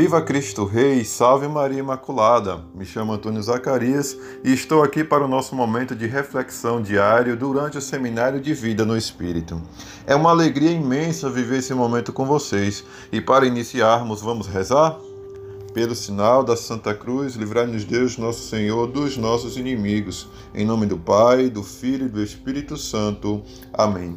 Viva Cristo Rei, salve Maria Imaculada. Me chamo Antônio Zacarias e estou aqui para o nosso momento de reflexão diário durante o seminário de vida no Espírito. É uma alegria imensa viver esse momento com vocês e para iniciarmos, vamos rezar? Pelo sinal da Santa Cruz, livrai-nos Deus, nosso Senhor, dos nossos inimigos. Em nome do Pai, do Filho e do Espírito Santo. Amém.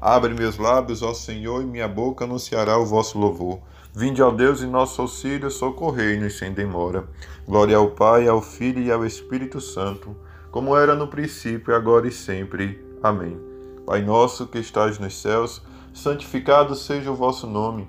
Abre meus lábios, ó Senhor, e minha boca anunciará o vosso louvor. Vinde ao Deus em nosso auxílio, socorrei-nos sem demora. Glória ao Pai, ao Filho e ao Espírito Santo, como era no princípio, agora e sempre. Amém. Pai nosso que estás nos céus, santificado seja o vosso nome.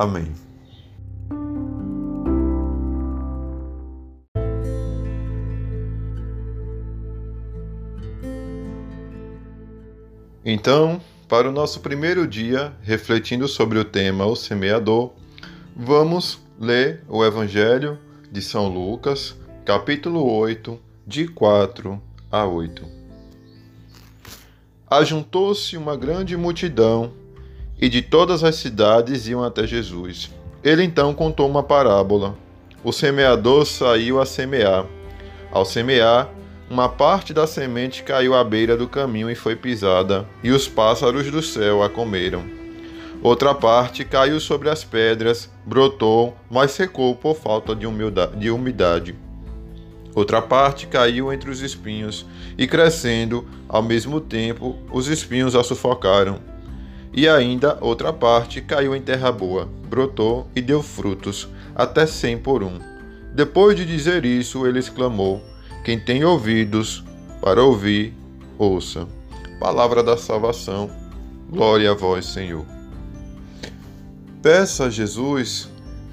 Amém. Então, para o nosso primeiro dia, refletindo sobre o tema O Semeador, vamos ler o Evangelho de São Lucas, capítulo 8, de 4 a 8. Ajuntou-se uma grande multidão e de todas as cidades iam até Jesus. Ele então contou uma parábola. O semeador saiu a semear. Ao semear, uma parte da semente caiu à beira do caminho e foi pisada, e os pássaros do céu a comeram. Outra parte caiu sobre as pedras, brotou, mas secou por falta de umidade. Outra parte caiu entre os espinhos, e crescendo, ao mesmo tempo, os espinhos a sufocaram. E ainda outra parte caiu em terra boa, brotou e deu frutos, até cem por um. Depois de dizer isso, ele exclamou: quem tem ouvidos para ouvir, ouça. Palavra da salvação. Glória a vós, Senhor. Peça a Jesus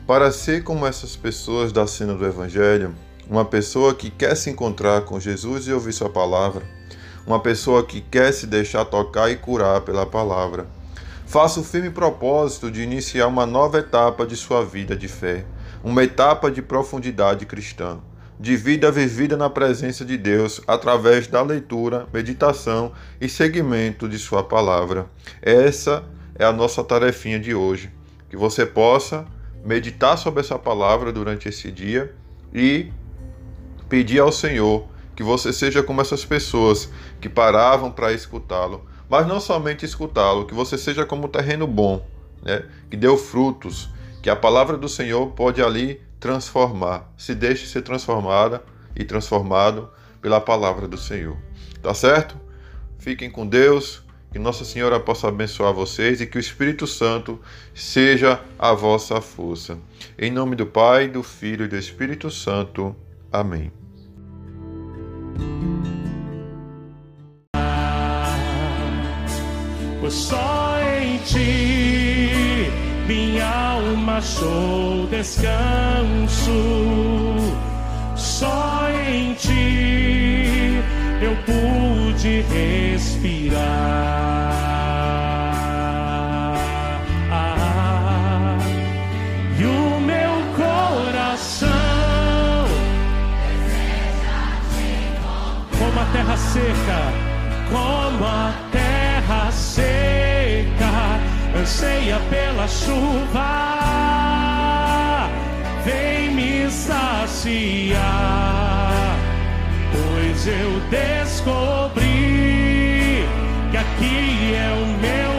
para ser como essas pessoas da cena do Evangelho, uma pessoa que quer se encontrar com Jesus e ouvir Sua palavra, uma pessoa que quer se deixar tocar e curar pela palavra. Faça o firme propósito de iniciar uma nova etapa de sua vida de fé, uma etapa de profundidade cristã de vida vivida na presença de Deus através da leitura, meditação e seguimento de Sua palavra. Essa é a nossa tarefinha de hoje. Que você possa meditar sobre essa palavra durante esse dia e pedir ao Senhor que você seja como essas pessoas que paravam para escutá-lo, mas não somente escutá-lo, que você seja como terreno bom, né? que deu frutos, que a palavra do Senhor pode ali transformar. Se deixe ser transformada e transformado pela palavra do Senhor. Tá certo? Fiquem com Deus. Que Nossa Senhora possa abençoar vocês e que o Espírito Santo seja a vossa força. Em nome do Pai, do Filho e do Espírito Santo. Amém. Pois só em ti minha alma achou descanso. Só em ti eu pude respirar. E o meu coração, como a terra seca, como a terra seca, anseia pela chuva, vem me saciar, pois eu descobri que aqui é o meu